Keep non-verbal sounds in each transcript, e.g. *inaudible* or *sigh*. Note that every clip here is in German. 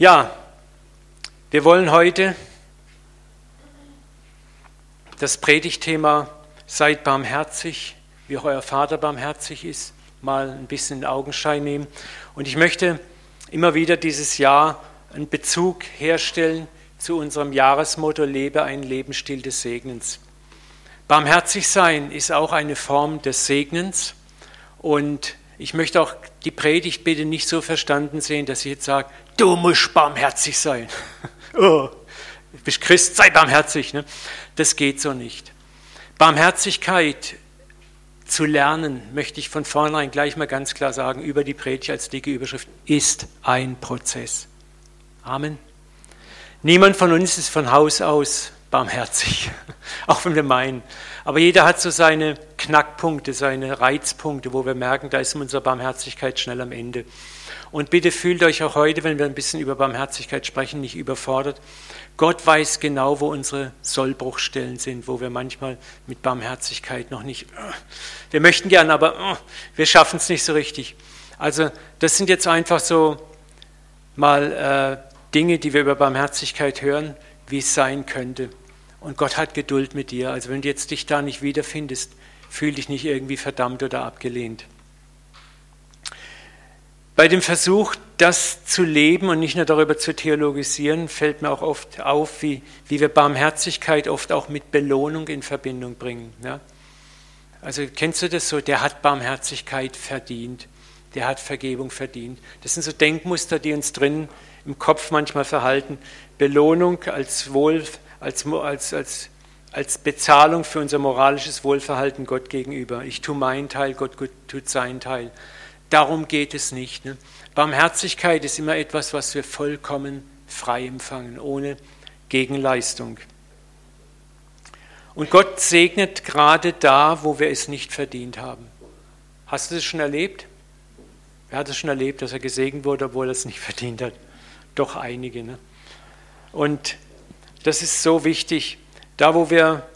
Ja, wir wollen heute das Predigtthema Seid barmherzig, wie auch euer Vater barmherzig ist, mal ein bisschen in Augenschein nehmen. Und ich möchte immer wieder dieses Jahr einen Bezug herstellen zu unserem Jahresmotto Lebe ein Lebensstil des Segnens. Barmherzig sein ist auch eine Form des Segnens und ich möchte auch die Predigt bitte nicht so verstanden sehen, dass ich jetzt sage, du musst barmherzig sein. *laughs* oh, du bist Christ, sei barmherzig. Ne? Das geht so nicht. Barmherzigkeit zu lernen, möchte ich von vornherein gleich mal ganz klar sagen, über die Predigt als dicke Überschrift, ist ein Prozess. Amen. Niemand von uns ist von Haus aus barmherzig, *laughs* auch wenn wir meinen. Aber jeder hat so seine Knackpunkte, seine Reizpunkte, wo wir merken, da ist unsere Barmherzigkeit schnell am Ende. Und bitte fühlt euch auch heute, wenn wir ein bisschen über Barmherzigkeit sprechen, nicht überfordert. Gott weiß genau, wo unsere Sollbruchstellen sind, wo wir manchmal mit Barmherzigkeit noch nicht, wir möchten gern, aber wir schaffen es nicht so richtig. Also das sind jetzt einfach so mal äh, Dinge, die wir über Barmherzigkeit hören, wie es sein könnte. Und Gott hat Geduld mit dir. Also wenn du jetzt dich da nicht wiederfindest, fühl dich nicht irgendwie verdammt oder abgelehnt. Bei dem Versuch, das zu leben und nicht nur darüber zu theologisieren, fällt mir auch oft auf, wie, wie wir Barmherzigkeit oft auch mit Belohnung in Verbindung bringen. Ja? Also kennst du das so? Der hat Barmherzigkeit verdient, der hat Vergebung verdient. Das sind so Denkmuster, die uns drin im Kopf manchmal verhalten. Belohnung als Wohl, als, als, als, als Bezahlung für unser moralisches Wohlverhalten Gott gegenüber. Ich tue meinen Teil, Gott tut seinen Teil. Darum geht es nicht. Ne? Barmherzigkeit ist immer etwas, was wir vollkommen frei empfangen, ohne Gegenleistung. Und Gott segnet gerade da, wo wir es nicht verdient haben. Hast du das schon erlebt? Wer hat es schon erlebt, dass er gesegnet wurde, obwohl er es nicht *laughs* verdient hat? Doch einige. Ne? Und das ist so wichtig. Da, wo wir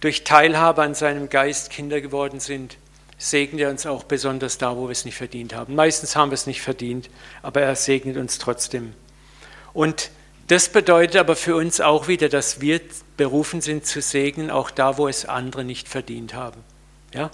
durch Teilhabe an seinem Geist Kinder geworden sind, segnet er uns auch besonders da, wo wir es nicht verdient haben. Meistens haben wir es nicht verdient, aber er segnet uns trotzdem. Und das bedeutet aber für uns auch wieder, dass wir berufen sind zu segnen, auch da, wo es andere nicht verdient haben. Ja?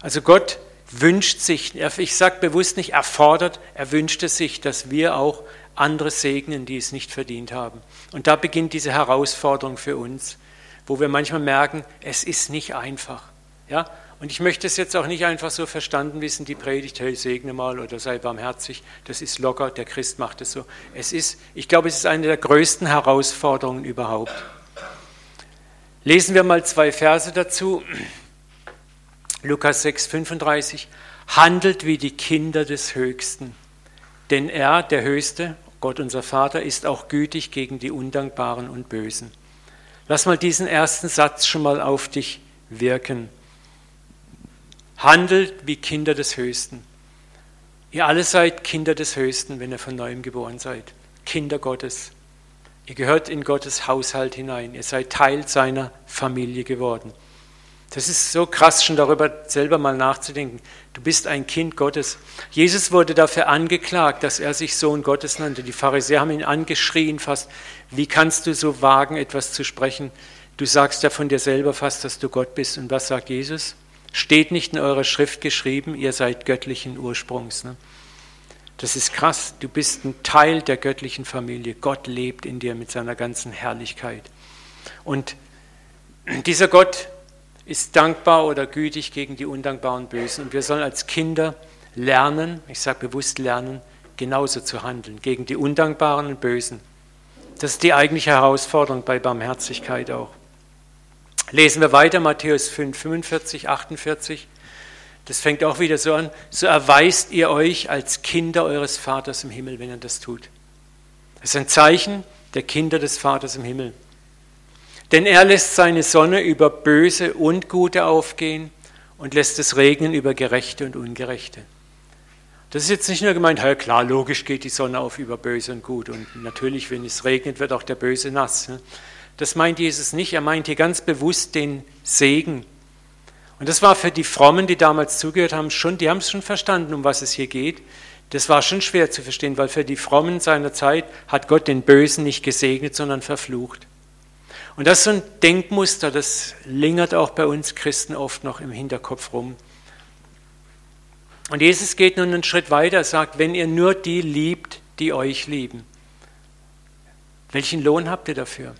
Also Gott wünscht sich, ich sage bewusst nicht erfordert, er wünschte sich, dass wir auch andere segnen, die es nicht verdient haben. Und da beginnt diese Herausforderung für uns, wo wir manchmal merken, es ist nicht einfach. Ja? Und ich möchte es jetzt auch nicht einfach so verstanden wissen, die Predigt, hey, segne mal oder sei barmherzig, das ist locker, der Christ macht es so. Es ist, ich glaube, es ist eine der größten Herausforderungen überhaupt. Lesen wir mal zwei Verse dazu. Lukas 6, 35. Handelt wie die Kinder des Höchsten, denn er, der Höchste, Gott unser Vater, ist auch gütig gegen die Undankbaren und Bösen. Lass mal diesen ersten Satz schon mal auf dich wirken. Handelt wie Kinder des Höchsten. Ihr alle seid Kinder des Höchsten, wenn ihr von neuem geboren seid. Kinder Gottes. Ihr gehört in Gottes Haushalt hinein. Ihr seid Teil seiner Familie geworden. Das ist so krass, schon darüber selber mal nachzudenken. Du bist ein Kind Gottes. Jesus wurde dafür angeklagt, dass er sich Sohn Gottes nannte. Die Pharisäer haben ihn angeschrien fast. Wie kannst du so wagen, etwas zu sprechen? Du sagst ja von dir selber fast, dass du Gott bist. Und was sagt Jesus? Steht nicht in eurer Schrift geschrieben, ihr seid göttlichen Ursprungs. Ne? Das ist krass. Du bist ein Teil der göttlichen Familie. Gott lebt in dir mit seiner ganzen Herrlichkeit. Und dieser Gott ist dankbar oder gütig gegen die undankbaren Bösen. Und wir sollen als Kinder lernen, ich sage bewusst lernen, genauso zu handeln, gegen die undankbaren und Bösen. Das ist die eigentliche Herausforderung bei Barmherzigkeit auch. Lesen wir weiter, Matthäus 5, 45, 48. Das fängt auch wieder so an. So erweist ihr euch als Kinder eures Vaters im Himmel, wenn ihr das tut. Das ist ein Zeichen der Kinder des Vaters im Himmel. Denn er lässt seine Sonne über Böse und Gute aufgehen und lässt es regnen über Gerechte und Ungerechte. Das ist jetzt nicht nur gemeint, ja klar, logisch geht die Sonne auf über Böse und Gut. Und natürlich, wenn es regnet, wird auch der Böse nass. Das meint Jesus nicht. Er meint hier ganz bewusst den Segen. Und das war für die Frommen, die damals zugehört haben, schon, die haben es schon verstanden, um was es hier geht. Das war schon schwer zu verstehen, weil für die Frommen seiner Zeit hat Gott den Bösen nicht gesegnet, sondern verflucht. Und das ist so ein Denkmuster, das lingert auch bei uns Christen oft noch im Hinterkopf rum. Und Jesus geht nun einen Schritt weiter, sagt, wenn ihr nur die liebt, die euch lieben, welchen Lohn habt ihr dafür?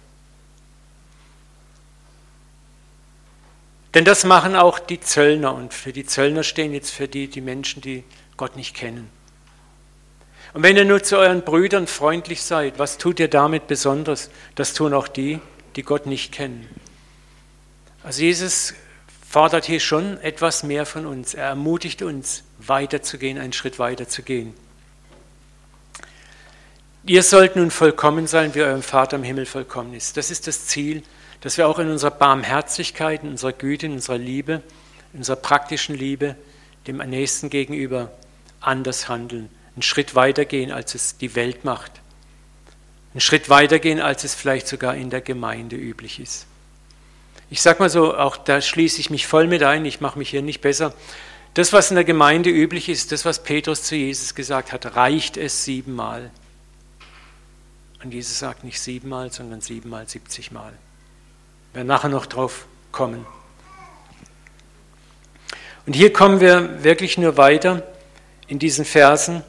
Denn das machen auch die Zöllner und für die Zöllner stehen jetzt für die die Menschen, die Gott nicht kennen. Und wenn ihr nur zu euren Brüdern freundlich seid, was tut ihr damit besonders? Das tun auch die, die Gott nicht kennen. Also Jesus fordert hier schon etwas mehr von uns. Er ermutigt uns, weiterzugehen, einen Schritt weiterzugehen. Ihr sollt nun vollkommen sein, wie euer Vater im Himmel vollkommen ist. Das ist das Ziel, dass wir auch in unserer Barmherzigkeit, in unserer Güte, in unserer Liebe, in unserer praktischen Liebe dem Nächsten gegenüber anders handeln, einen Schritt weitergehen, als es die Welt macht einen Schritt weitergehen, als es vielleicht sogar in der Gemeinde üblich ist. Ich sage mal so, auch da schließe ich mich voll mit ein, ich mache mich hier nicht besser. Das, was in der Gemeinde üblich ist, das, was Petrus zu Jesus gesagt hat, reicht es siebenmal. Und Jesus sagt nicht siebenmal, sondern siebenmal, siebzigmal. Wir werden nachher noch drauf kommen. Und hier kommen wir wirklich nur weiter in diesen Versen.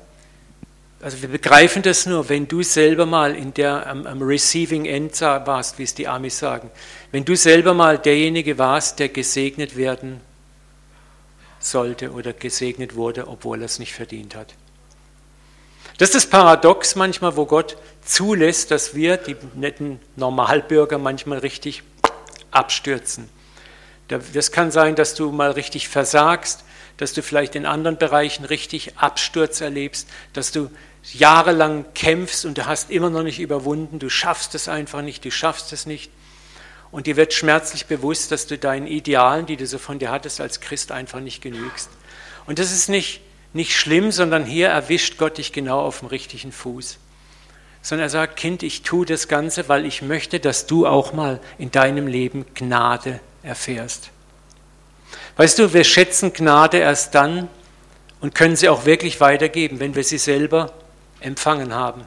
Also wir begreifen das nur, wenn du selber mal in der, am, am Receiving End warst, wie es die Amis sagen. Wenn du selber mal derjenige warst, der gesegnet werden sollte oder gesegnet wurde, obwohl er es nicht verdient hat. Das ist das Paradox manchmal, wo Gott zulässt, dass wir, die netten Normalbürger, manchmal richtig abstürzen. Das kann sein, dass du mal richtig versagst, dass du vielleicht in anderen Bereichen richtig Absturz erlebst, dass du jahrelang kämpfst und du hast immer noch nicht überwunden, du schaffst es einfach nicht, du schaffst es nicht. Und dir wird schmerzlich bewusst, dass du deinen Idealen, die du so von dir hattest, als Christ einfach nicht genügst. Und das ist nicht, nicht schlimm, sondern hier erwischt Gott dich genau auf dem richtigen Fuß. Sondern er sagt, Kind, ich tue das Ganze, weil ich möchte, dass du auch mal in deinem Leben Gnade erfährst. Weißt du, wir schätzen Gnade erst dann und können sie auch wirklich weitergeben, wenn wir sie selber empfangen haben.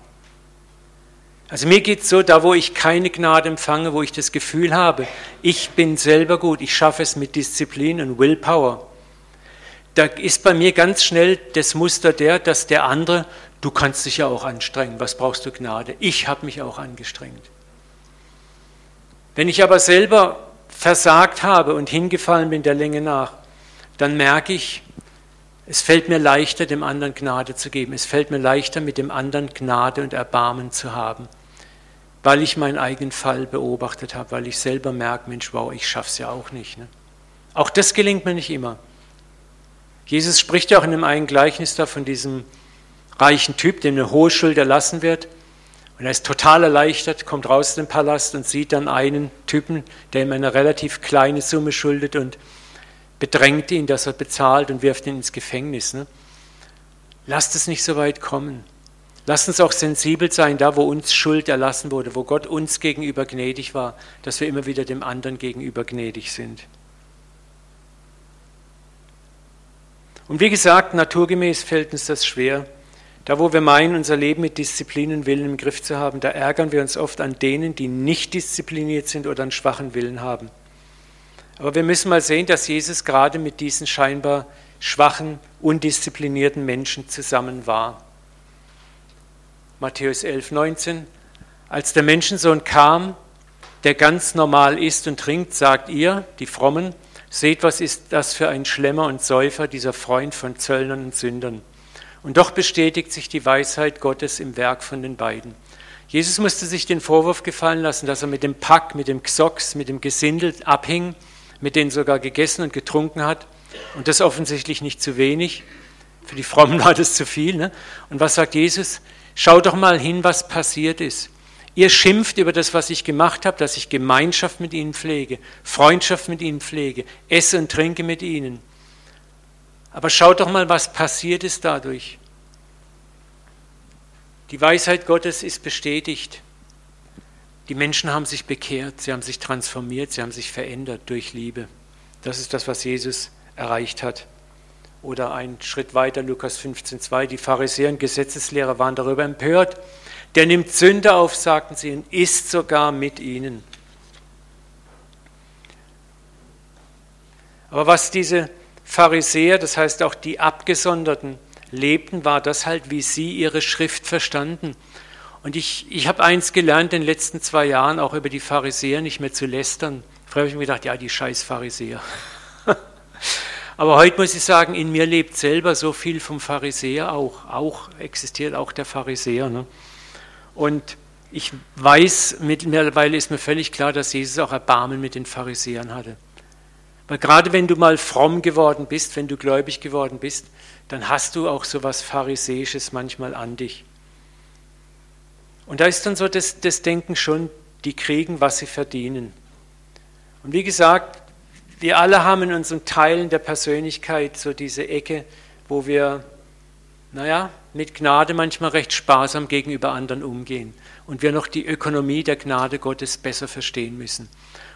Also mir geht es so, da wo ich keine Gnade empfange, wo ich das Gefühl habe, ich bin selber gut, ich schaffe es mit Disziplin und Willpower, da ist bei mir ganz schnell das Muster der, dass der andere, du kannst dich ja auch anstrengen, was brauchst du Gnade? Ich habe mich auch angestrengt. Wenn ich aber selber versagt habe und hingefallen bin der Länge nach, dann merke ich, es fällt mir leichter, dem anderen Gnade zu geben. Es fällt mir leichter, mit dem anderen Gnade und Erbarmen zu haben, weil ich meinen eigenen Fall beobachtet habe, weil ich selber merke, Mensch, wow, ich schaff's ja auch nicht. Ne? Auch das gelingt mir nicht immer. Jesus spricht ja auch in dem einen Gleichnis da von diesem reichen Typ, dem eine hohe Schuld erlassen wird. Und er ist total erleichtert, kommt raus aus dem Palast und sieht dann einen Typen, der ihm eine relativ kleine Summe schuldet und bedrängt ihn, dass er bezahlt und wirft ihn ins Gefängnis. Ne? Lasst es nicht so weit kommen. Lasst uns auch sensibel sein, da wo uns Schuld erlassen wurde, wo Gott uns gegenüber gnädig war, dass wir immer wieder dem anderen gegenüber gnädig sind. Und wie gesagt, naturgemäß fällt uns das schwer. Da wo wir meinen, unser Leben mit Disziplin und Willen im Griff zu haben, da ärgern wir uns oft an denen, die nicht diszipliniert sind oder einen schwachen Willen haben. Aber wir müssen mal sehen, dass Jesus gerade mit diesen scheinbar schwachen, undisziplinierten Menschen zusammen war. Matthäus 11, 19. Als der Menschensohn kam, der ganz normal isst und trinkt, sagt ihr, die Frommen, seht, was ist das für ein Schlemmer und Säufer, dieser Freund von Zöllnern und Sündern. Und doch bestätigt sich die Weisheit Gottes im Werk von den beiden. Jesus musste sich den Vorwurf gefallen lassen, dass er mit dem Pack, mit dem Xox, mit dem Gesindel abhing mit denen sogar gegessen und getrunken hat. Und das offensichtlich nicht zu wenig. Für die Frommen war das zu viel. Ne? Und was sagt Jesus? Schaut doch mal hin, was passiert ist. Ihr schimpft über das, was ich gemacht habe, dass ich Gemeinschaft mit ihnen pflege, Freundschaft mit ihnen pflege, esse und trinke mit ihnen. Aber schaut doch mal, was passiert ist dadurch. Die Weisheit Gottes ist bestätigt. Die Menschen haben sich bekehrt, sie haben sich transformiert, sie haben sich verändert durch Liebe. Das ist das, was Jesus erreicht hat. Oder ein Schritt weiter, Lukas 15,2, die Pharisäer und Gesetzeslehrer waren darüber empört. Der nimmt Sünde auf, sagten sie, und isst sogar mit ihnen. Aber was diese Pharisäer, das heißt auch die Abgesonderten, lebten, war das halt, wie sie ihre Schrift verstanden. Und ich, ich habe eins gelernt in den letzten zwei Jahren, auch über die Pharisäer nicht mehr zu lästern. Früher habe ich mir gedacht, ja, die scheiß Pharisäer. *laughs* Aber heute muss ich sagen, in mir lebt selber so viel vom Pharisäer auch. Auch existiert auch der Pharisäer. Ne? Und ich weiß, mittlerweile ist mir völlig klar, dass Jesus auch Erbarmen mit den Pharisäern hatte. Weil gerade wenn du mal fromm geworden bist, wenn du gläubig geworden bist, dann hast du auch so was Pharisäisches manchmal an dich. Und da ist dann so das, das Denken schon, die kriegen, was sie verdienen. Und wie gesagt, wir alle haben in unseren Teilen der Persönlichkeit so diese Ecke, wo wir, naja, mit Gnade manchmal recht sparsam gegenüber anderen umgehen und wir noch die Ökonomie der Gnade Gottes besser verstehen müssen.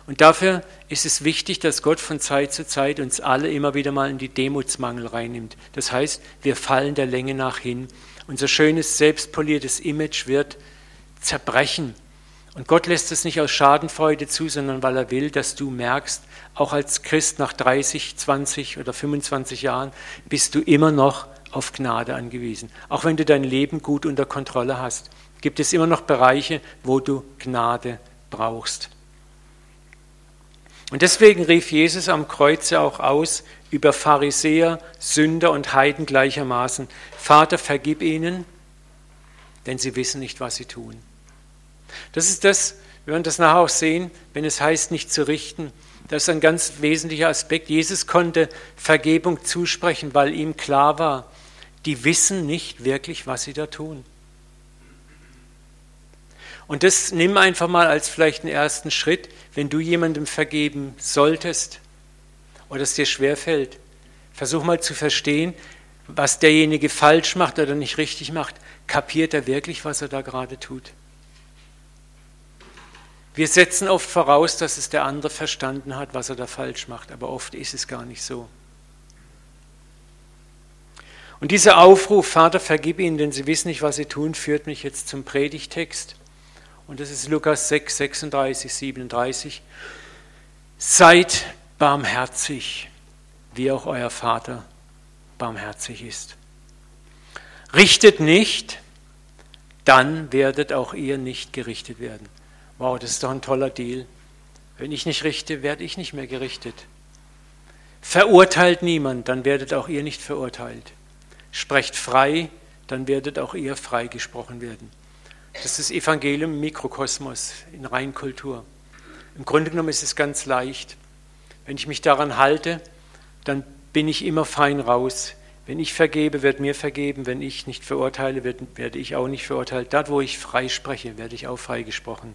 Und dafür ist es wichtig, dass Gott von Zeit zu Zeit uns alle immer wieder mal in die Demutsmangel reinnimmt. Das heißt, wir fallen der Länge nach hin. Unser schönes, selbstpoliertes Image wird zerbrechen. Und Gott lässt es nicht aus Schadenfreude zu, sondern weil er will, dass du merkst, auch als Christ nach 30, 20 oder 25 Jahren bist du immer noch auf Gnade angewiesen. Auch wenn du dein Leben gut unter Kontrolle hast, gibt es immer noch Bereiche, wo du Gnade brauchst. Und deswegen rief Jesus am Kreuze auch aus über Pharisäer, Sünder und Heiden gleichermaßen, Vater, vergib ihnen, denn sie wissen nicht, was sie tun. Das ist das, wir werden das nachher auch sehen, wenn es heißt, nicht zu richten. Das ist ein ganz wesentlicher Aspekt. Jesus konnte Vergebung zusprechen, weil ihm klar war, die wissen nicht wirklich, was sie da tun. Und das nimm einfach mal als vielleicht einen ersten Schritt, wenn du jemandem vergeben solltest oder es dir schwerfällt. Versuch mal zu verstehen, was derjenige falsch macht oder nicht richtig macht. Kapiert er wirklich, was er da gerade tut? Wir setzen oft voraus, dass es der andere verstanden hat, was er da falsch macht, aber oft ist es gar nicht so. Und dieser Aufruf, Vater, vergib ihnen, denn sie wissen nicht, was sie tun, führt mich jetzt zum Predigtext. Und das ist Lukas 6, 36, 37. Seid barmherzig, wie auch euer Vater barmherzig ist. Richtet nicht, dann werdet auch ihr nicht gerichtet werden. Wow, das ist doch ein toller Deal. Wenn ich nicht richte, werde ich nicht mehr gerichtet. Verurteilt niemand, dann werdet auch ihr nicht verurteilt. Sprecht frei, dann werdet auch ihr freigesprochen werden. Das ist Evangelium Mikrokosmos, in Reinkultur. Im Grunde genommen ist es ganz leicht. Wenn ich mich daran halte, dann bin ich immer fein raus. Wenn ich vergebe, wird mir vergeben. Wenn ich nicht verurteile, werde ich auch nicht verurteilt. Dort, wo ich frei spreche, werde ich auch freigesprochen.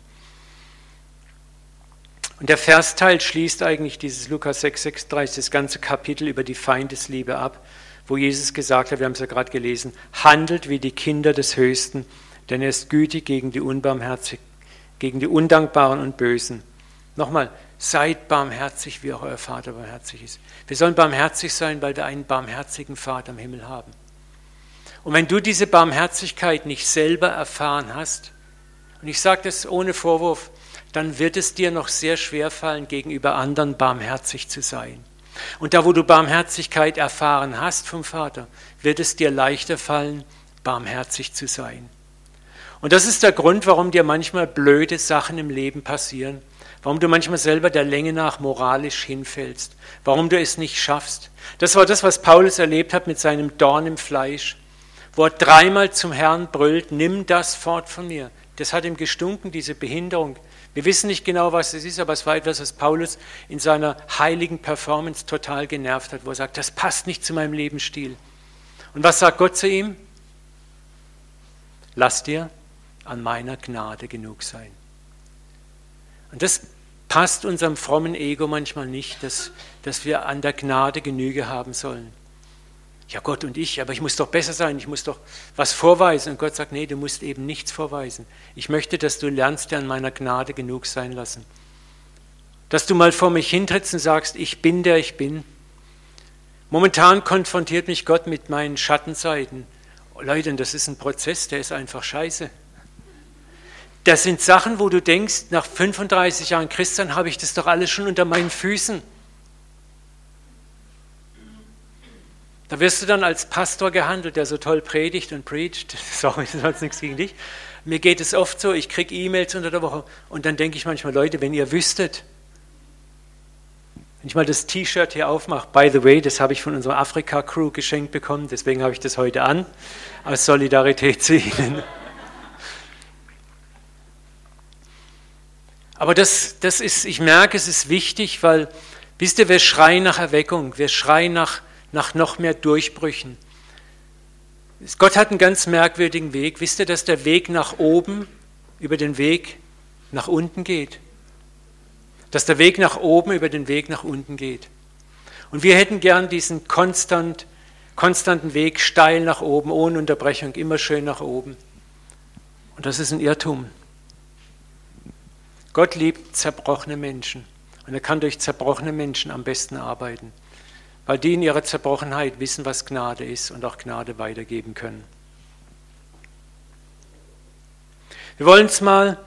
Und der Versteil schließt eigentlich dieses Lukas 6, 36, das ganze Kapitel über die Feindesliebe ab, wo Jesus gesagt hat, wir haben es ja gerade gelesen, handelt wie die Kinder des Höchsten, denn er ist gütig gegen die Unbarmherzigen, gegen die Undankbaren und Bösen. Nochmal, seid barmherzig, wie auch euer Vater barmherzig ist. Wir sollen barmherzig sein, weil wir einen barmherzigen Vater im Himmel haben. Und wenn du diese Barmherzigkeit nicht selber erfahren hast, und ich sage das ohne Vorwurf, dann wird es dir noch sehr schwer fallen, gegenüber anderen barmherzig zu sein. Und da, wo du Barmherzigkeit erfahren hast vom Vater, wird es dir leichter fallen, barmherzig zu sein. Und das ist der Grund, warum dir manchmal blöde Sachen im Leben passieren, warum du manchmal selber der Länge nach moralisch hinfällst, warum du es nicht schaffst. Das war das, was Paulus erlebt hat mit seinem Dorn im Fleisch, wo er dreimal zum Herrn brüllt, nimm das fort von mir. Das hat ihm gestunken, diese Behinderung. Wir wissen nicht genau, was es ist, aber es war etwas, was Paulus in seiner heiligen Performance total genervt hat, wo er sagt, das passt nicht zu meinem Lebensstil. Und was sagt Gott zu ihm? Lass dir an meiner Gnade genug sein. Und das passt unserem frommen Ego manchmal nicht, dass, dass wir an der Gnade Genüge haben sollen ja Gott und ich, aber ich muss doch besser sein, ich muss doch was vorweisen. Und Gott sagt, nee, du musst eben nichts vorweisen. Ich möchte, dass du lernst, dir an meiner Gnade genug sein lassen. Dass du mal vor mich hintrittst und sagst, ich bin der ich bin. Momentan konfrontiert mich Gott mit meinen Schattenseiten. Leute, das ist ein Prozess, der ist einfach scheiße. Das sind Sachen, wo du denkst, nach 35 Jahren Christian habe ich das doch alles schon unter meinen Füßen. Da wirst du dann als Pastor gehandelt, der so toll predigt und preacht. *laughs* Sorry, ist nichts gegen dich. Mir geht es oft so, ich kriege E-Mails unter der Woche und dann denke ich manchmal, Leute, wenn ihr wüsstet, wenn ich mal das T-Shirt hier aufmache, by the way, das habe ich von unserer Afrika-Crew geschenkt bekommen, deswegen habe ich das heute an, aus Solidarität zu Ihnen. Aber das, das ist, ich merke, es ist wichtig, weil, wisst ihr, wir schreien nach Erweckung, wir schreien nach, nach noch mehr Durchbrüchen. Gott hat einen ganz merkwürdigen Weg. Wisst ihr, dass der Weg nach oben über den Weg nach unten geht? Dass der Weg nach oben über den Weg nach unten geht. Und wir hätten gern diesen konstant, konstanten Weg steil nach oben, ohne Unterbrechung, immer schön nach oben. Und das ist ein Irrtum. Gott liebt zerbrochene Menschen. Und er kann durch zerbrochene Menschen am besten arbeiten weil die in ihrer Zerbrochenheit wissen, was Gnade ist und auch Gnade weitergeben können. Wir wollen uns mal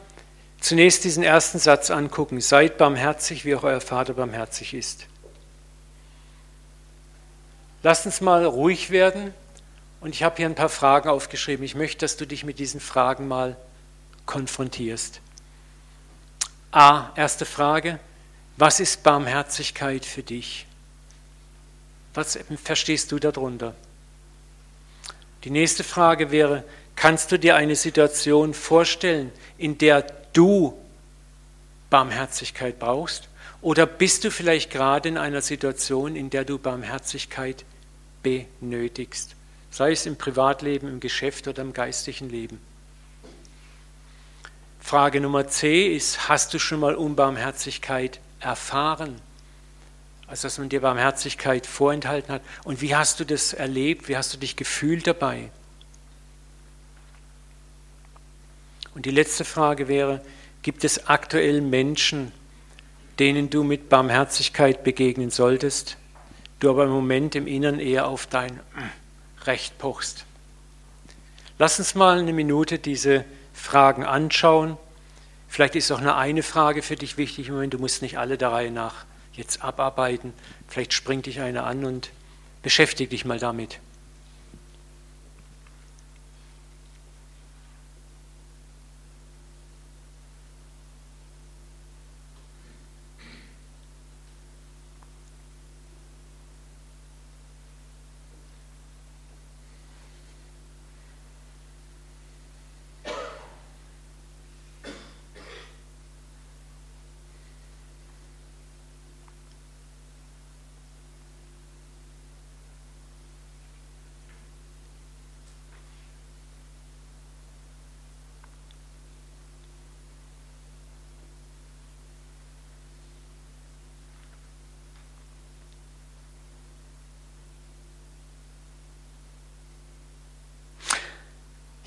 zunächst diesen ersten Satz angucken. Seid barmherzig, wie auch euer Vater barmherzig ist. Lasst uns mal ruhig werden und ich habe hier ein paar Fragen aufgeschrieben. Ich möchte, dass du dich mit diesen Fragen mal konfrontierst. A, erste Frage, was ist Barmherzigkeit für dich? Was verstehst du darunter? Die nächste Frage wäre, kannst du dir eine Situation vorstellen, in der du Barmherzigkeit brauchst? Oder bist du vielleicht gerade in einer Situation, in der du Barmherzigkeit benötigst? Sei es im Privatleben, im Geschäft oder im geistlichen Leben. Frage Nummer C ist, hast du schon mal Unbarmherzigkeit erfahren? also dass man dir Barmherzigkeit vorenthalten hat. Und wie hast du das erlebt? Wie hast du dich gefühlt dabei? Und die letzte Frage wäre, gibt es aktuell Menschen, denen du mit Barmherzigkeit begegnen solltest, du aber im Moment im Inneren eher auf dein Recht pochst? Lass uns mal eine Minute diese Fragen anschauen. Vielleicht ist auch nur eine Frage für dich wichtig im Moment, du musst nicht alle der Reihe nach jetzt abarbeiten. Vielleicht springt dich einer an und beschäftige dich mal damit.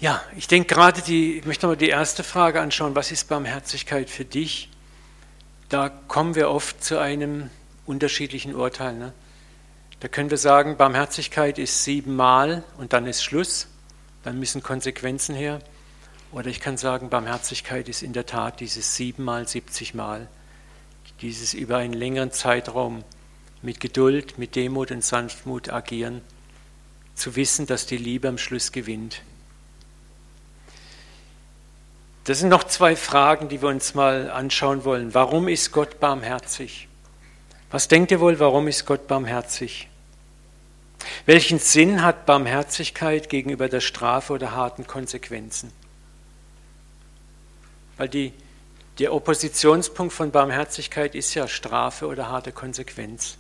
Ja, ich denke gerade die, ich möchte mal die erste Frage anschauen, was ist Barmherzigkeit für dich? Da kommen wir oft zu einem unterschiedlichen Urteil. Ne? Da können wir sagen, Barmherzigkeit ist siebenmal und dann ist Schluss, dann müssen Konsequenzen her. Oder ich kann sagen, Barmherzigkeit ist in der Tat dieses siebenmal, siebzigmal, dieses über einen längeren Zeitraum mit Geduld, mit Demut und Sanftmut agieren, zu wissen, dass die Liebe am Schluss gewinnt. Das sind noch zwei Fragen, die wir uns mal anschauen wollen. Warum ist Gott barmherzig? Was denkt ihr wohl, warum ist Gott barmherzig? Welchen Sinn hat Barmherzigkeit gegenüber der Strafe oder harten Konsequenzen? Weil die, der Oppositionspunkt von Barmherzigkeit ist ja Strafe oder harte Konsequenz.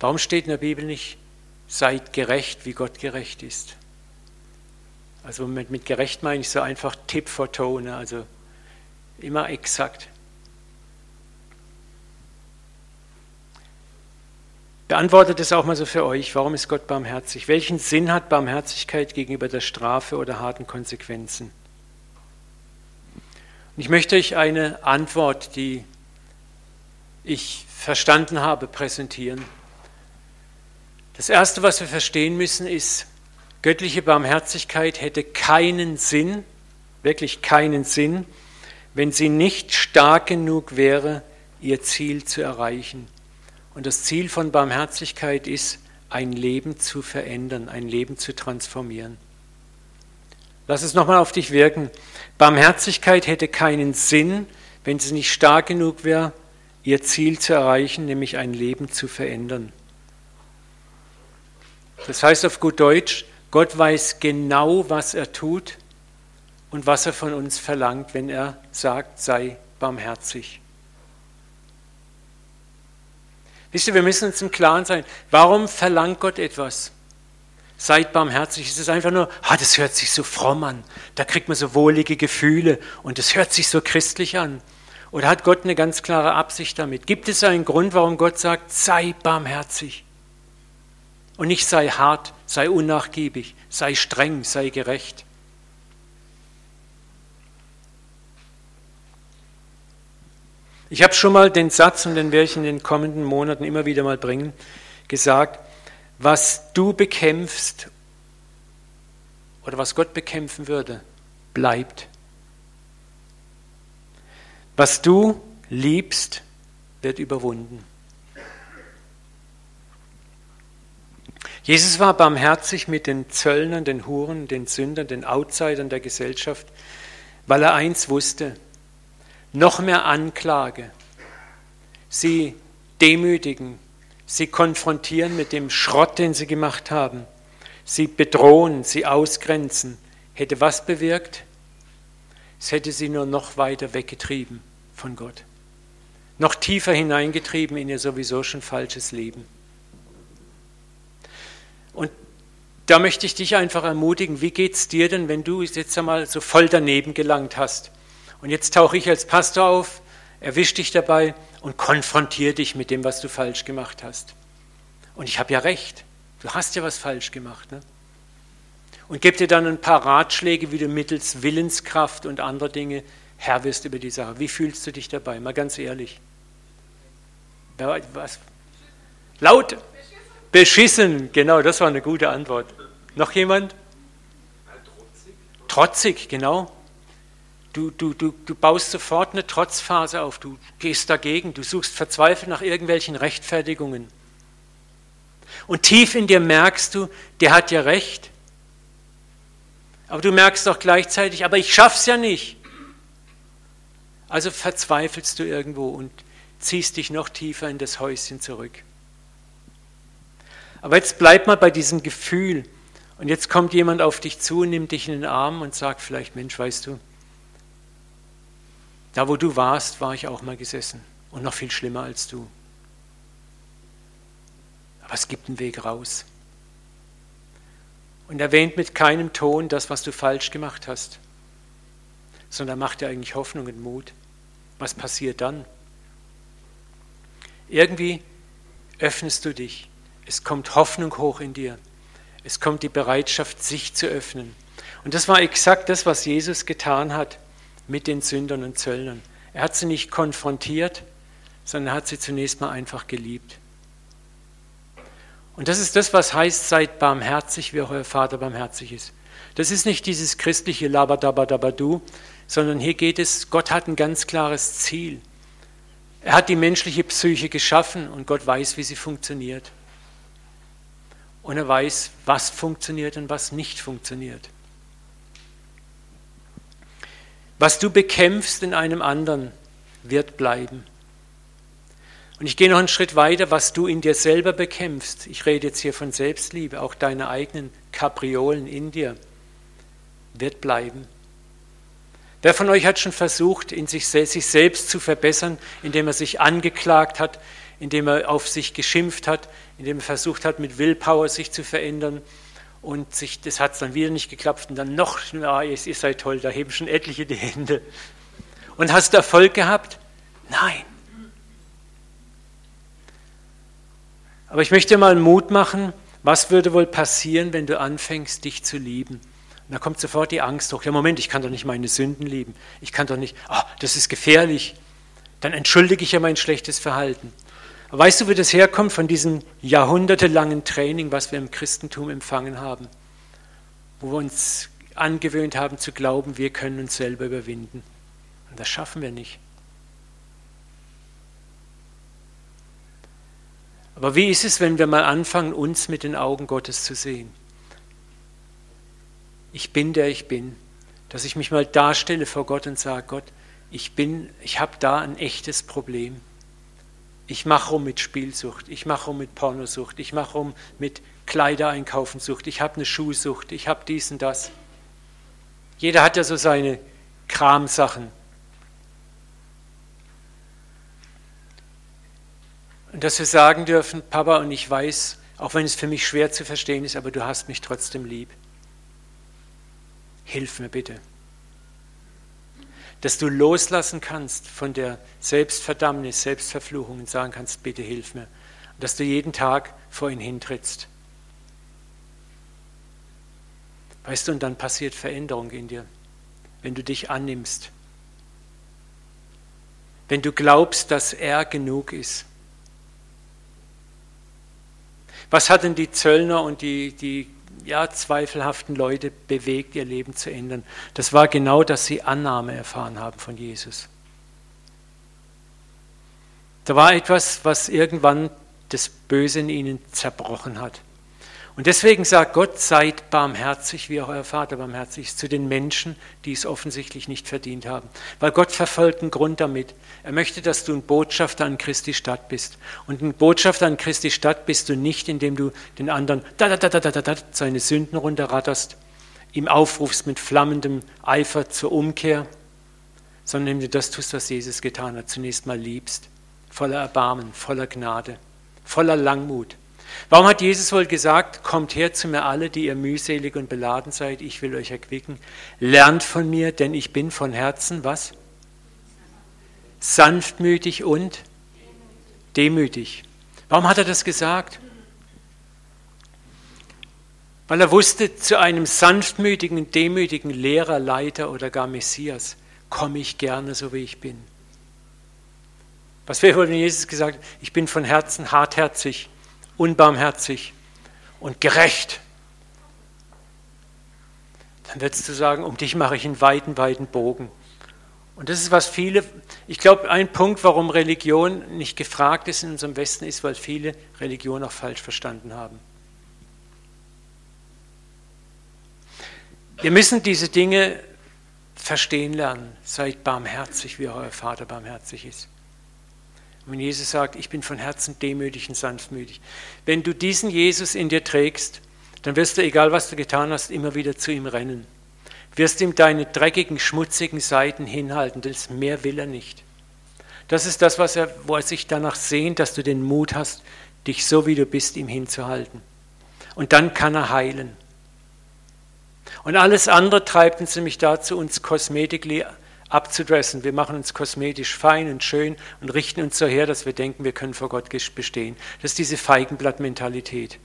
Warum steht in der Bibel nicht seid gerecht, wie Gott gerecht ist. Also mit, mit gerecht meine ich so einfach Tip for Tone, also immer exakt. Beantwortet es auch mal so für euch, warum ist Gott barmherzig? Welchen Sinn hat Barmherzigkeit gegenüber der Strafe oder harten Konsequenzen? Ich möchte euch eine Antwort, die ich verstanden habe, präsentieren. Das Erste, was wir verstehen müssen, ist, göttliche Barmherzigkeit hätte keinen Sinn, wirklich keinen Sinn, wenn sie nicht stark genug wäre, ihr Ziel zu erreichen. Und das Ziel von Barmherzigkeit ist, ein Leben zu verändern, ein Leben zu transformieren. Lass es nochmal auf dich wirken. Barmherzigkeit hätte keinen Sinn, wenn sie nicht stark genug wäre, ihr Ziel zu erreichen, nämlich ein Leben zu verändern. Das heißt auf gut Deutsch, Gott weiß genau, was er tut und was er von uns verlangt, wenn er sagt, sei barmherzig. Wisst ihr, wir müssen uns im Klaren sein, warum verlangt Gott etwas? Seid barmherzig. Es ist einfach nur, ah, das hört sich so fromm an. Da kriegt man so wohlige Gefühle und es hört sich so christlich an. Oder hat Gott eine ganz klare Absicht damit? Gibt es einen Grund, warum Gott sagt, sei barmherzig? Und nicht sei hart, sei unnachgiebig, sei streng, sei gerecht. Ich habe schon mal den Satz, und den werde ich in den kommenden Monaten immer wieder mal bringen, gesagt, was du bekämpfst oder was Gott bekämpfen würde, bleibt. Was du liebst, wird überwunden. Jesus war barmherzig mit den Zöllnern, den Huren, den Sündern, den Outsidern der Gesellschaft, weil er eins wusste, noch mehr Anklage, sie demütigen, sie konfrontieren mit dem Schrott, den sie gemacht haben, sie bedrohen, sie ausgrenzen, hätte was bewirkt? Es hätte sie nur noch weiter weggetrieben von Gott, noch tiefer hineingetrieben in ihr sowieso schon falsches Leben. Und da möchte ich dich einfach ermutigen, wie geht es dir denn, wenn du jetzt einmal so voll daneben gelangt hast? Und jetzt tauche ich als Pastor auf, erwische dich dabei und konfrontiere dich mit dem, was du falsch gemacht hast. Und ich habe ja recht, du hast ja was falsch gemacht. Ne? Und gebe dir dann ein paar Ratschläge, wie du mittels Willenskraft und anderer Dinge Herr wirst über die Sache. Wie fühlst du dich dabei? Mal ganz ehrlich. Was? Laut? Beschissen, genau, das war eine gute Antwort. Noch jemand? Trotzig. Genau. Du, du, du, du baust sofort eine Trotzphase auf, du gehst dagegen, du suchst verzweifelt nach irgendwelchen Rechtfertigungen. Und tief in dir merkst du, der hat ja recht. Aber du merkst auch gleichzeitig, aber ich schaff's ja nicht. Also verzweifelst du irgendwo und ziehst dich noch tiefer in das Häuschen zurück. Aber jetzt bleib mal bei diesem Gefühl. Und jetzt kommt jemand auf dich zu, nimmt dich in den Arm und sagt vielleicht, Mensch, weißt du, da, wo du warst, war ich auch mal gesessen und noch viel schlimmer als du. Aber es gibt einen Weg raus. Und erwähnt mit keinem Ton das, was du falsch gemacht hast, sondern macht dir eigentlich Hoffnung und Mut. Was passiert dann? Irgendwie öffnest du dich. Es kommt Hoffnung hoch in dir. Es kommt die Bereitschaft, sich zu öffnen. Und das war exakt das, was Jesus getan hat mit den Sündern und Zöllnern. Er hat sie nicht konfrontiert, sondern er hat sie zunächst mal einfach geliebt. Und das ist das, was heißt, seid barmherzig, wie auch euer Vater barmherzig ist. Das ist nicht dieses christliche Labadabadabadu, sondern hier geht es, Gott hat ein ganz klares Ziel. Er hat die menschliche Psyche geschaffen und Gott weiß, wie sie funktioniert. Und er weiß, was funktioniert und was nicht funktioniert. Was du bekämpfst in einem anderen, wird bleiben. Und ich gehe noch einen Schritt weiter, was du in dir selber bekämpfst. Ich rede jetzt hier von Selbstliebe, auch deine eigenen Kapriolen in dir, wird bleiben. Wer von euch hat schon versucht, in sich, sich selbst zu verbessern, indem er sich angeklagt hat, indem er auf sich geschimpft hat, indem er versucht hat, mit Willpower sich zu verändern, und sich, das hat es dann wieder nicht geklappt und dann noch, ah, ihr, ihr seid toll, da heben schon etliche die Hände. Und hast du Erfolg gehabt? Nein. Aber ich möchte mal Mut machen, was würde wohl passieren, wenn du anfängst, dich zu lieben? Und da kommt sofort die Angst hoch. Ja, Moment, ich kann doch nicht meine Sünden lieben. Ich kann doch nicht, oh, das ist gefährlich. Dann entschuldige ich ja mein schlechtes Verhalten. Weißt du, wie das herkommt von diesem jahrhundertelangen Training, was wir im Christentum empfangen haben? Wo wir uns angewöhnt haben zu glauben, wir können uns selber überwinden. Und das schaffen wir nicht. Aber wie ist es, wenn wir mal anfangen, uns mit den Augen Gottes zu sehen? Ich bin der ich bin. Dass ich mich mal darstelle vor Gott und sage, Gott, ich bin, ich habe da ein echtes Problem. Ich mache rum mit Spielsucht, ich mache rum mit Pornosucht, ich mache rum mit Kleidereinkaufensucht, ich habe eine Schuhsucht, ich habe dies und das. Jeder hat ja so seine Kramsachen. Und dass wir sagen dürfen, Papa, und ich weiß, auch wenn es für mich schwer zu verstehen ist, aber du hast mich trotzdem lieb. Hilf mir bitte. Dass du loslassen kannst von der Selbstverdammnis, Selbstverfluchung und sagen kannst, bitte hilf mir. Und dass du jeden Tag vor ihn hintrittst. Weißt du, und dann passiert Veränderung in dir, wenn du dich annimmst. Wenn du glaubst, dass er genug ist was hat denn die Zöllner und die, die ja, zweifelhaften Leute bewegt, ihr Leben zu ändern? Das war genau, dass sie Annahme erfahren haben von Jesus. Da war etwas, was irgendwann das Böse in ihnen zerbrochen hat. Und deswegen sagt Gott, seid barmherzig, wie auch euer Vater barmherzig ist, zu den Menschen, die es offensichtlich nicht verdient haben. Weil Gott verfolgt einen Grund damit. Er möchte, dass du ein Botschafter an Christi Stadt bist. Und ein Botschafter an Christi Stadt bist du nicht, indem du den anderen da, da, da, da, da, da, seine Sünden runterratterst, ihm aufrufst mit flammendem Eifer zur Umkehr, sondern indem du das tust, was Jesus getan hat. Zunächst mal liebst, voller Erbarmen, voller Gnade, voller Langmut Warum hat Jesus wohl gesagt, kommt her zu mir alle, die ihr mühselig und beladen seid, ich will euch erquicken. Lernt von mir, denn ich bin von Herzen, was? Sanftmütig und demütig. Warum hat er das gesagt? Weil er wusste, zu einem sanftmütigen, demütigen Lehrer, Leiter oder gar Messias komme ich gerne, so wie ich bin. Was wäre wohl, wenn Jesus gesagt ich bin von Herzen hartherzig, unbarmherzig und gerecht, dann würdest du sagen, um dich mache ich einen weiten, weiten Bogen. Und das ist, was viele, ich glaube, ein Punkt, warum Religion nicht gefragt ist in unserem Westen, ist, weil viele Religion auch falsch verstanden haben. Wir müssen diese Dinge verstehen lernen. Seid barmherzig, wie euer Vater barmherzig ist. Und Jesus sagt, ich bin von Herzen demütig und sanftmütig. Wenn du diesen Jesus in dir trägst, dann wirst du, egal was du getan hast, immer wieder zu ihm rennen. Wirst ihm deine dreckigen, schmutzigen Seiten hinhalten, das mehr will er nicht. Das ist das, was er, wo er sich danach sehnt, dass du den Mut hast, dich so wie du bist, ihm hinzuhalten. Und dann kann er heilen. Und alles andere treibt uns nämlich dazu, uns Kosmetik abzudressen. Wir machen uns kosmetisch fein und schön und richten uns so her, dass wir denken, wir können vor Gott bestehen. Das ist diese Feigenblattmentalität.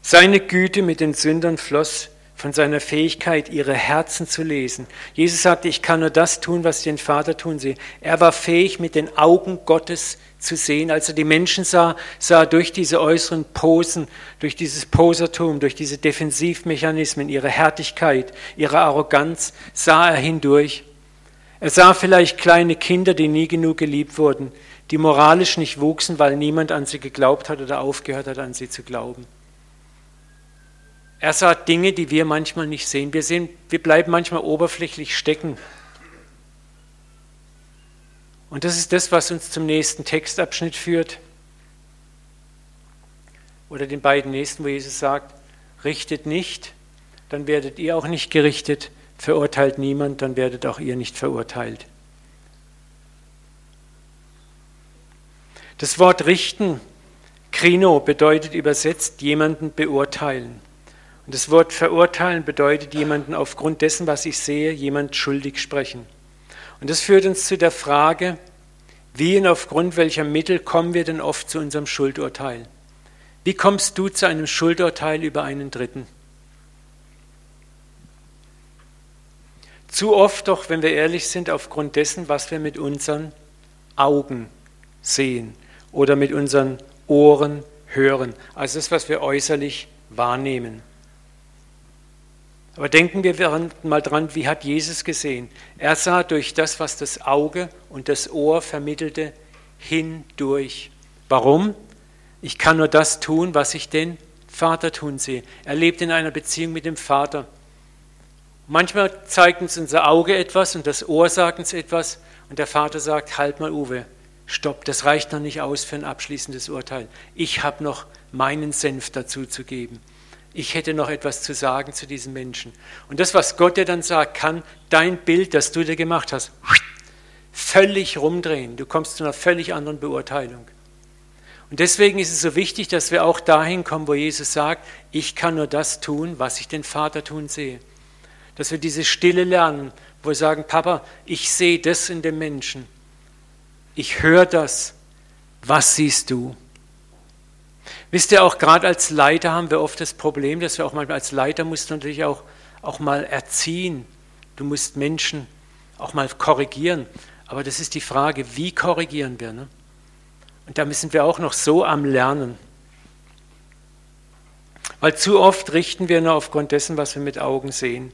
Seine Güte mit den Sündern floss von seiner Fähigkeit, ihre Herzen zu lesen. Jesus sagte, ich kann nur das tun, was den Vater tun sehe. Er war fähig, mit den Augen Gottes zu sehen. Als er die Menschen sah, sah durch diese äußeren Posen, durch dieses Posertum, durch diese Defensivmechanismen, ihre Härtigkeit, ihre Arroganz, sah er hindurch. Er sah vielleicht kleine Kinder, die nie genug geliebt wurden, die moralisch nicht wuchsen, weil niemand an sie geglaubt hat oder aufgehört hat, an sie zu glauben. Er sah Dinge, die wir manchmal nicht sehen. Wir, sehen, wir bleiben manchmal oberflächlich stecken. Und das ist das, was uns zum nächsten Textabschnitt führt. Oder den beiden nächsten, wo Jesus sagt, richtet nicht, dann werdet ihr auch nicht gerichtet, verurteilt niemand, dann werdet auch ihr nicht verurteilt. Das Wort richten, krino, bedeutet übersetzt jemanden beurteilen. Und das Wort verurteilen bedeutet jemanden aufgrund dessen, was ich sehe, jemand schuldig sprechen. Und das führt uns zu der Frage, wie und aufgrund welcher Mittel kommen wir denn oft zu unserem Schuldurteil? Wie kommst du zu einem Schuldurteil über einen Dritten? Zu oft doch, wenn wir ehrlich sind, aufgrund dessen, was wir mit unseren Augen sehen oder mit unseren Ohren hören, also das, was wir äußerlich wahrnehmen. Aber denken wir mal dran, wie hat Jesus gesehen? Er sah durch das, was das Auge und das Ohr vermittelte, hindurch. Warum? Ich kann nur das tun, was ich den Vater tun sehe. Er lebt in einer Beziehung mit dem Vater. Manchmal zeigt uns unser Auge etwas und das Ohr sagt uns etwas und der Vater sagt, halt mal Uwe, stopp, das reicht noch nicht aus für ein abschließendes Urteil. Ich habe noch meinen Senf dazu zu geben. Ich hätte noch etwas zu sagen zu diesem Menschen. Und das, was Gott dir dann sagt, kann dein Bild, das du dir gemacht hast, völlig rumdrehen. Du kommst zu einer völlig anderen Beurteilung. Und deswegen ist es so wichtig, dass wir auch dahin kommen, wo Jesus sagt, ich kann nur das tun, was ich den Vater tun sehe dass wir diese Stille lernen, wo wir sagen, Papa, ich sehe das in dem Menschen. Ich höre das. Was siehst du? Wisst ihr, auch gerade als Leiter haben wir oft das Problem, dass wir auch mal als Leiter musst du natürlich auch, auch mal erziehen. Du musst Menschen auch mal korrigieren. Aber das ist die Frage, wie korrigieren wir? Ne? Und da müssen wir auch noch so am Lernen. Weil zu oft richten wir nur aufgrund dessen, was wir mit Augen sehen.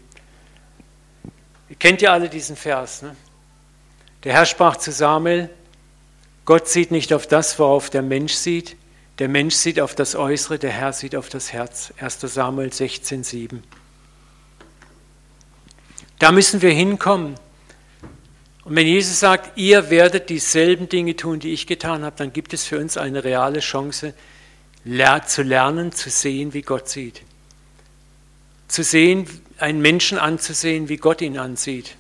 Ihr kennt ja alle diesen Vers. Ne? Der Herr sprach zu Samuel, Gott sieht nicht auf das, worauf der Mensch sieht, der Mensch sieht auf das Äußere, der Herr sieht auf das Herz. 1 Samuel 16, 7. Da müssen wir hinkommen. Und wenn Jesus sagt, ihr werdet dieselben Dinge tun, die ich getan habe, dann gibt es für uns eine reale Chance, zu lernen, zu sehen, wie Gott sieht. Zu sehen, einen Menschen anzusehen, wie Gott ihn ansieht.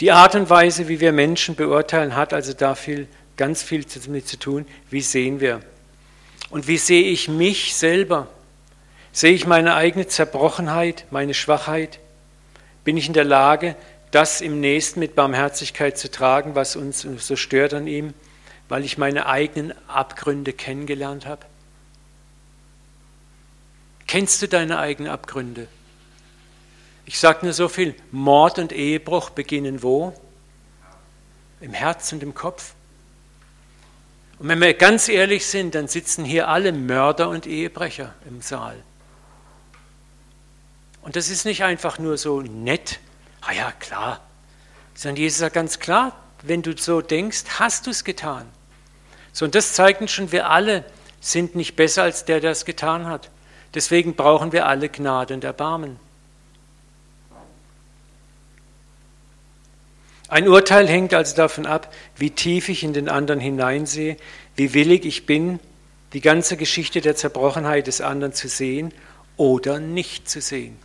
Die Art und Weise, wie wir Menschen beurteilen, hat also da viel, ganz viel damit zu tun, wie sehen wir. Und wie sehe ich mich selber? Sehe ich meine eigene Zerbrochenheit, meine Schwachheit? Bin ich in der Lage, das im Nächsten mit Barmherzigkeit zu tragen, was uns so stört an ihm, weil ich meine eigenen Abgründe kennengelernt habe? Kennst du deine eigenen Abgründe? Ich sage nur so viel, Mord und Ehebruch beginnen wo? Im Herz und im Kopf. Und wenn wir ganz ehrlich sind, dann sitzen hier alle Mörder und Ehebrecher im Saal. Und das ist nicht einfach nur so nett, ah ja, klar, sondern Jesus sagt ganz klar, wenn du so denkst, hast du es getan. So, und das zeigt uns schon, wir alle sind nicht besser als der, der es getan hat. Deswegen brauchen wir alle Gnade und Erbarmen. Ein Urteil hängt also davon ab, wie tief ich in den anderen hineinsehe, wie willig ich bin, die ganze Geschichte der Zerbrochenheit des anderen zu sehen oder nicht zu sehen.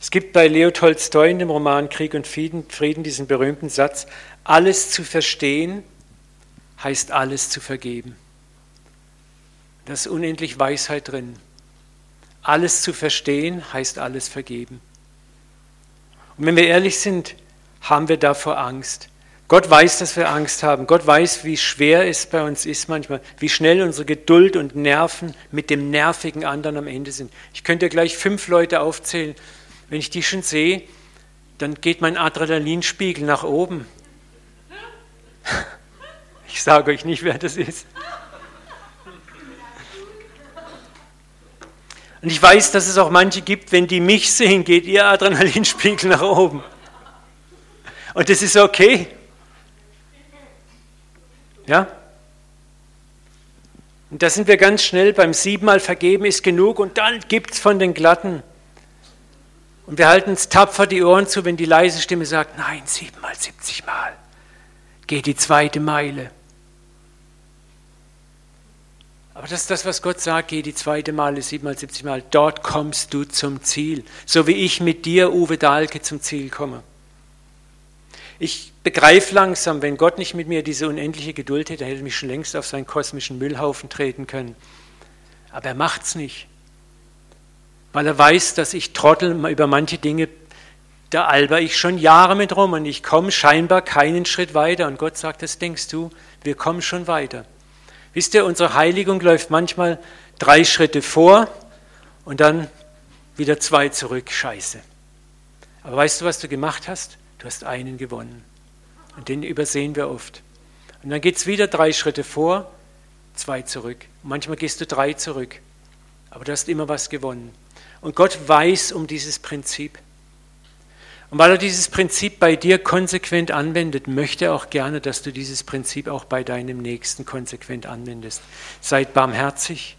Es gibt bei Leo Tolstoi in dem Roman Krieg und Frieden diesen berühmten Satz, alles zu verstehen heißt alles zu vergeben. Da ist unendlich Weisheit drin. Alles zu verstehen heißt alles vergeben. Und wenn wir ehrlich sind, haben wir davor Angst. Gott weiß, dass wir Angst haben. Gott weiß, wie schwer es bei uns ist manchmal, wie schnell unsere Geduld und Nerven mit dem nervigen anderen am Ende sind. Ich könnte gleich fünf Leute aufzählen. Wenn ich die schon sehe, dann geht mein Adrenalinspiegel nach oben. *laughs* Ich sage euch nicht, wer das ist. Und ich weiß, dass es auch manche gibt, wenn die mich sehen, geht ihr Adrenalinspiegel nach oben. Und das ist okay. Ja? Und da sind wir ganz schnell beim siebenmal vergeben ist genug und dann gibt es von den Glatten. Und wir halten uns tapfer die Ohren zu, wenn die leise Stimme sagt, nein, siebenmal, siebzigmal. Geh die zweite Meile. Aber das ist das, was Gott sagt, geh die zweite Male, siebenmal, siebzigmal, dort kommst du zum Ziel. So wie ich mit dir, Uwe Dahlke, zum Ziel komme. Ich begreife langsam, wenn Gott nicht mit mir diese unendliche Geduld hätte, hätte er mich schon längst auf seinen kosmischen Müllhaufen treten können. Aber er macht es nicht. Weil er weiß, dass ich trottel über manche Dinge, da alber ich schon Jahre mit rum und ich komme scheinbar keinen Schritt weiter. Und Gott sagt, das denkst du, wir kommen schon weiter. Wisst ihr, unsere Heiligung läuft manchmal drei Schritte vor und dann wieder zwei zurück. Scheiße. Aber weißt du, was du gemacht hast? Du hast einen gewonnen. Und den übersehen wir oft. Und dann geht es wieder drei Schritte vor, zwei zurück. Manchmal gehst du drei zurück. Aber du hast immer was gewonnen. Und Gott weiß um dieses Prinzip. Und weil er dieses Prinzip bei dir konsequent anwendet, möchte er auch gerne, dass du dieses Prinzip auch bei deinem Nächsten konsequent anwendest. Seid barmherzig,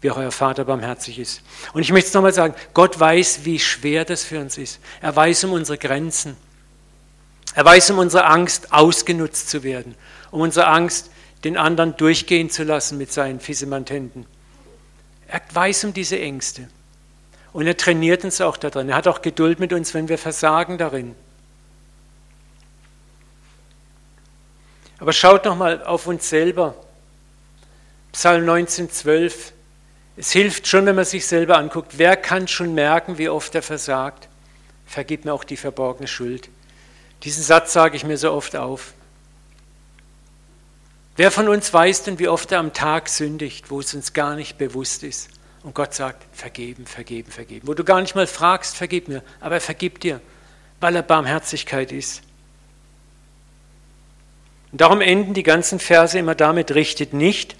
wie auch euer Vater barmherzig ist. Und ich möchte es nochmal sagen, Gott weiß, wie schwer das für uns ist. Er weiß um unsere Grenzen. Er weiß um unsere Angst, ausgenutzt zu werden, um unsere Angst, den anderen durchgehen zu lassen mit seinen Fisemantenten. Er weiß um diese Ängste. Und er trainiert uns auch darin. Er hat auch Geduld mit uns, wenn wir versagen darin. Aber schaut nochmal auf uns selber. Psalm 19,12. Es hilft schon, wenn man sich selber anguckt. Wer kann schon merken, wie oft er versagt? Vergib mir auch die verborgene Schuld. Diesen Satz sage ich mir so oft auf. Wer von uns weiß denn, wie oft er am Tag sündigt, wo es uns gar nicht bewusst ist? Und Gott sagt, vergeben, vergeben, vergeben. Wo du gar nicht mal fragst, vergib mir, aber er vergibt dir, weil er Barmherzigkeit ist. Und darum enden die ganzen Verse immer damit, richtet nicht,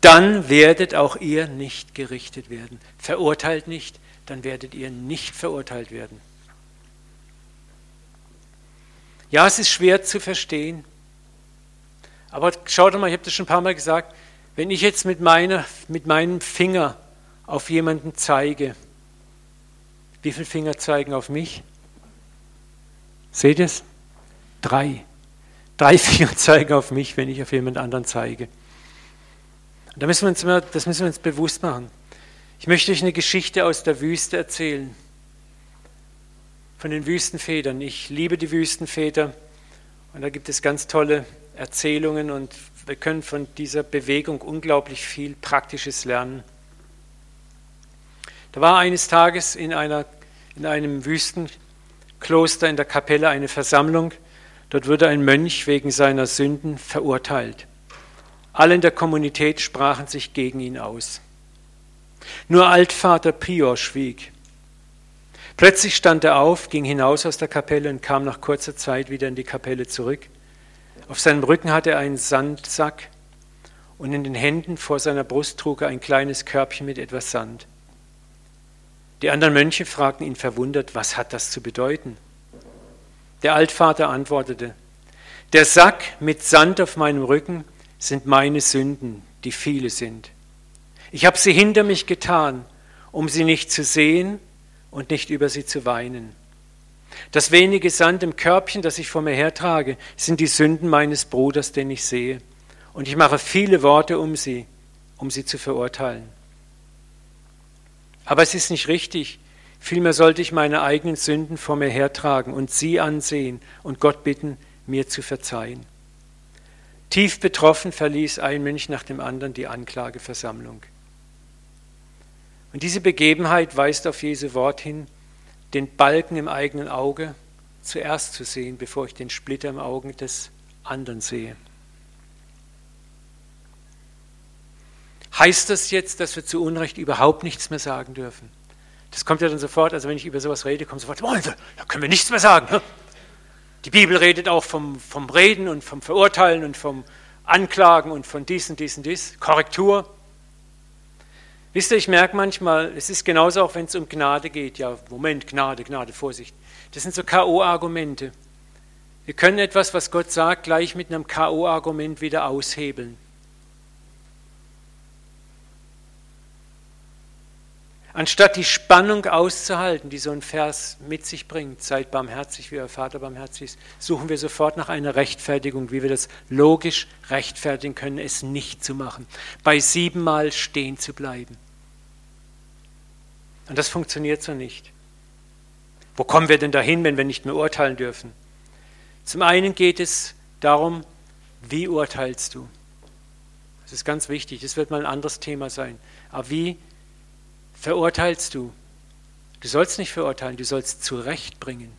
dann werdet auch ihr nicht gerichtet werden. Verurteilt nicht, dann werdet ihr nicht verurteilt werden. Ja, es ist schwer zu verstehen. Aber schaut mal, ich habe das schon ein paar Mal gesagt, wenn ich jetzt mit, meiner, mit meinem Finger auf jemanden zeige, wie viele Finger zeigen auf mich? Seht ihr es? Drei. Drei *laughs* Finger zeigen auf mich, wenn ich auf jemand anderen zeige. Und da müssen wir uns das müssen wir uns bewusst machen. Ich möchte euch eine Geschichte aus der Wüste erzählen. Von den Wüstenvätern. Ich liebe die Wüstenväter. Und da gibt es ganz tolle Erzählungen und wir können von dieser Bewegung unglaublich viel Praktisches lernen. Da war eines Tages in, einer, in einem Wüstenkloster in der Kapelle eine Versammlung. Dort wurde ein Mönch wegen seiner Sünden verurteilt. Alle in der Kommunität sprachen sich gegen ihn aus. Nur Altvater Prior schwieg. Plötzlich stand er auf, ging hinaus aus der Kapelle und kam nach kurzer Zeit wieder in die Kapelle zurück. Auf seinem Rücken hatte er einen Sandsack und in den Händen vor seiner Brust trug er ein kleines Körbchen mit etwas Sand. Die anderen Mönche fragten ihn verwundert, was hat das zu bedeuten? Der Altvater antwortete, der Sack mit Sand auf meinem Rücken sind meine Sünden, die viele sind. Ich habe sie hinter mich getan, um sie nicht zu sehen und nicht über sie zu weinen. Das wenige Sand im Körbchen, das ich vor mir hertrage, sind die Sünden meines Bruders, den ich sehe. Und ich mache viele Worte um sie, um sie zu verurteilen. Aber es ist nicht richtig. Vielmehr sollte ich meine eigenen Sünden vor mir hertragen und sie ansehen und Gott bitten, mir zu verzeihen. Tief betroffen verließ ein Mönch nach dem anderen die Anklageversammlung. Und diese Begebenheit weist auf Jesu Wort hin, den Balken im eigenen Auge zuerst zu sehen, bevor ich den Splitter im Auge des anderen sehe. Heißt das jetzt, dass wir zu Unrecht überhaupt nichts mehr sagen dürfen? Das kommt ja dann sofort, also wenn ich über sowas rede, kommt sofort, da können wir nichts mehr sagen. Ne? Die Bibel redet auch vom, vom Reden und vom Verurteilen und vom Anklagen und von dies und dies und dies, Korrektur. Wisst ihr, ich merke manchmal, es ist genauso auch, wenn es um Gnade geht. Ja, Moment, Gnade, Gnade, Vorsicht. Das sind so K.O.-Argumente. Wir können etwas, was Gott sagt, gleich mit einem K.O.-Argument wieder aushebeln. Anstatt die Spannung auszuhalten, die so ein Vers mit sich bringt, seid barmherzig, wie euer Vater barmherzig ist, suchen wir sofort nach einer Rechtfertigung, wie wir das logisch rechtfertigen können, es nicht zu machen, bei siebenmal stehen zu bleiben. Und das funktioniert so nicht. Wo kommen wir denn dahin, wenn wir nicht mehr urteilen dürfen? Zum einen geht es darum, wie urteilst du? Das ist ganz wichtig, das wird mal ein anderes Thema sein. Aber wie verurteilst du. Du sollst nicht verurteilen, du sollst zurechtbringen.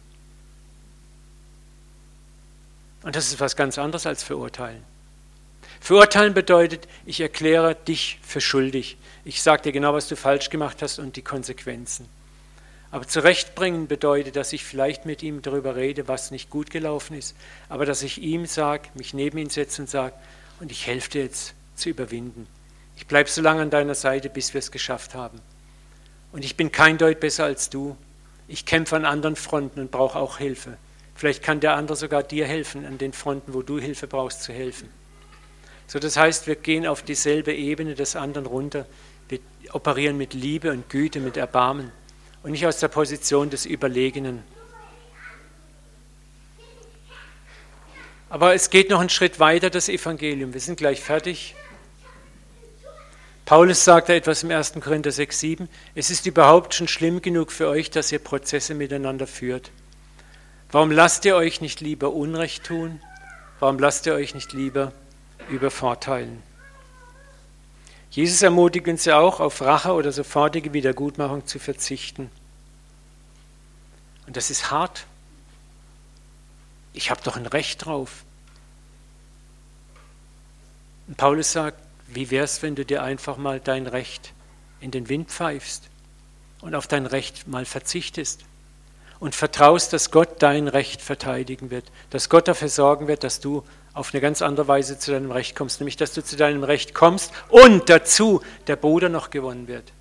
Und das ist was ganz anderes als verurteilen. Verurteilen bedeutet, ich erkläre dich für schuldig. Ich sage dir genau, was du falsch gemacht hast und die Konsequenzen. Aber zurechtbringen bedeutet, dass ich vielleicht mit ihm darüber rede, was nicht gut gelaufen ist, aber dass ich ihm sage, mich neben ihn setze und sage, und ich helfe dir jetzt zu überwinden. Ich bleibe so lange an deiner Seite, bis wir es geschafft haben. Und ich bin kein Deut besser als du. Ich kämpfe an anderen Fronten und brauche auch Hilfe. Vielleicht kann der andere sogar dir helfen, an den Fronten, wo du Hilfe brauchst, zu helfen. So, das heißt, wir gehen auf dieselbe Ebene des anderen runter. Wir operieren mit Liebe und Güte, mit Erbarmen und nicht aus der Position des Überlegenen. Aber es geht noch einen Schritt weiter, das Evangelium. Wir sind gleich fertig. Paulus sagt da etwas im 1. Korinther 6, 7. Es ist überhaupt schon schlimm genug für euch, dass ihr Prozesse miteinander führt. Warum lasst ihr euch nicht lieber Unrecht tun? Warum lasst ihr euch nicht lieber übervorteilen? Jesus ermutigt uns ja auch, auf Rache oder sofortige Wiedergutmachung zu verzichten. Und das ist hart. Ich habe doch ein Recht drauf. Und Paulus sagt, wie wäre es, wenn du dir einfach mal dein Recht in den Wind pfeifst und auf dein Recht mal verzichtest und vertraust, dass Gott dein Recht verteidigen wird, dass Gott dafür sorgen wird, dass du auf eine ganz andere Weise zu deinem Recht kommst, nämlich dass du zu deinem Recht kommst und dazu der Bruder noch gewonnen wird.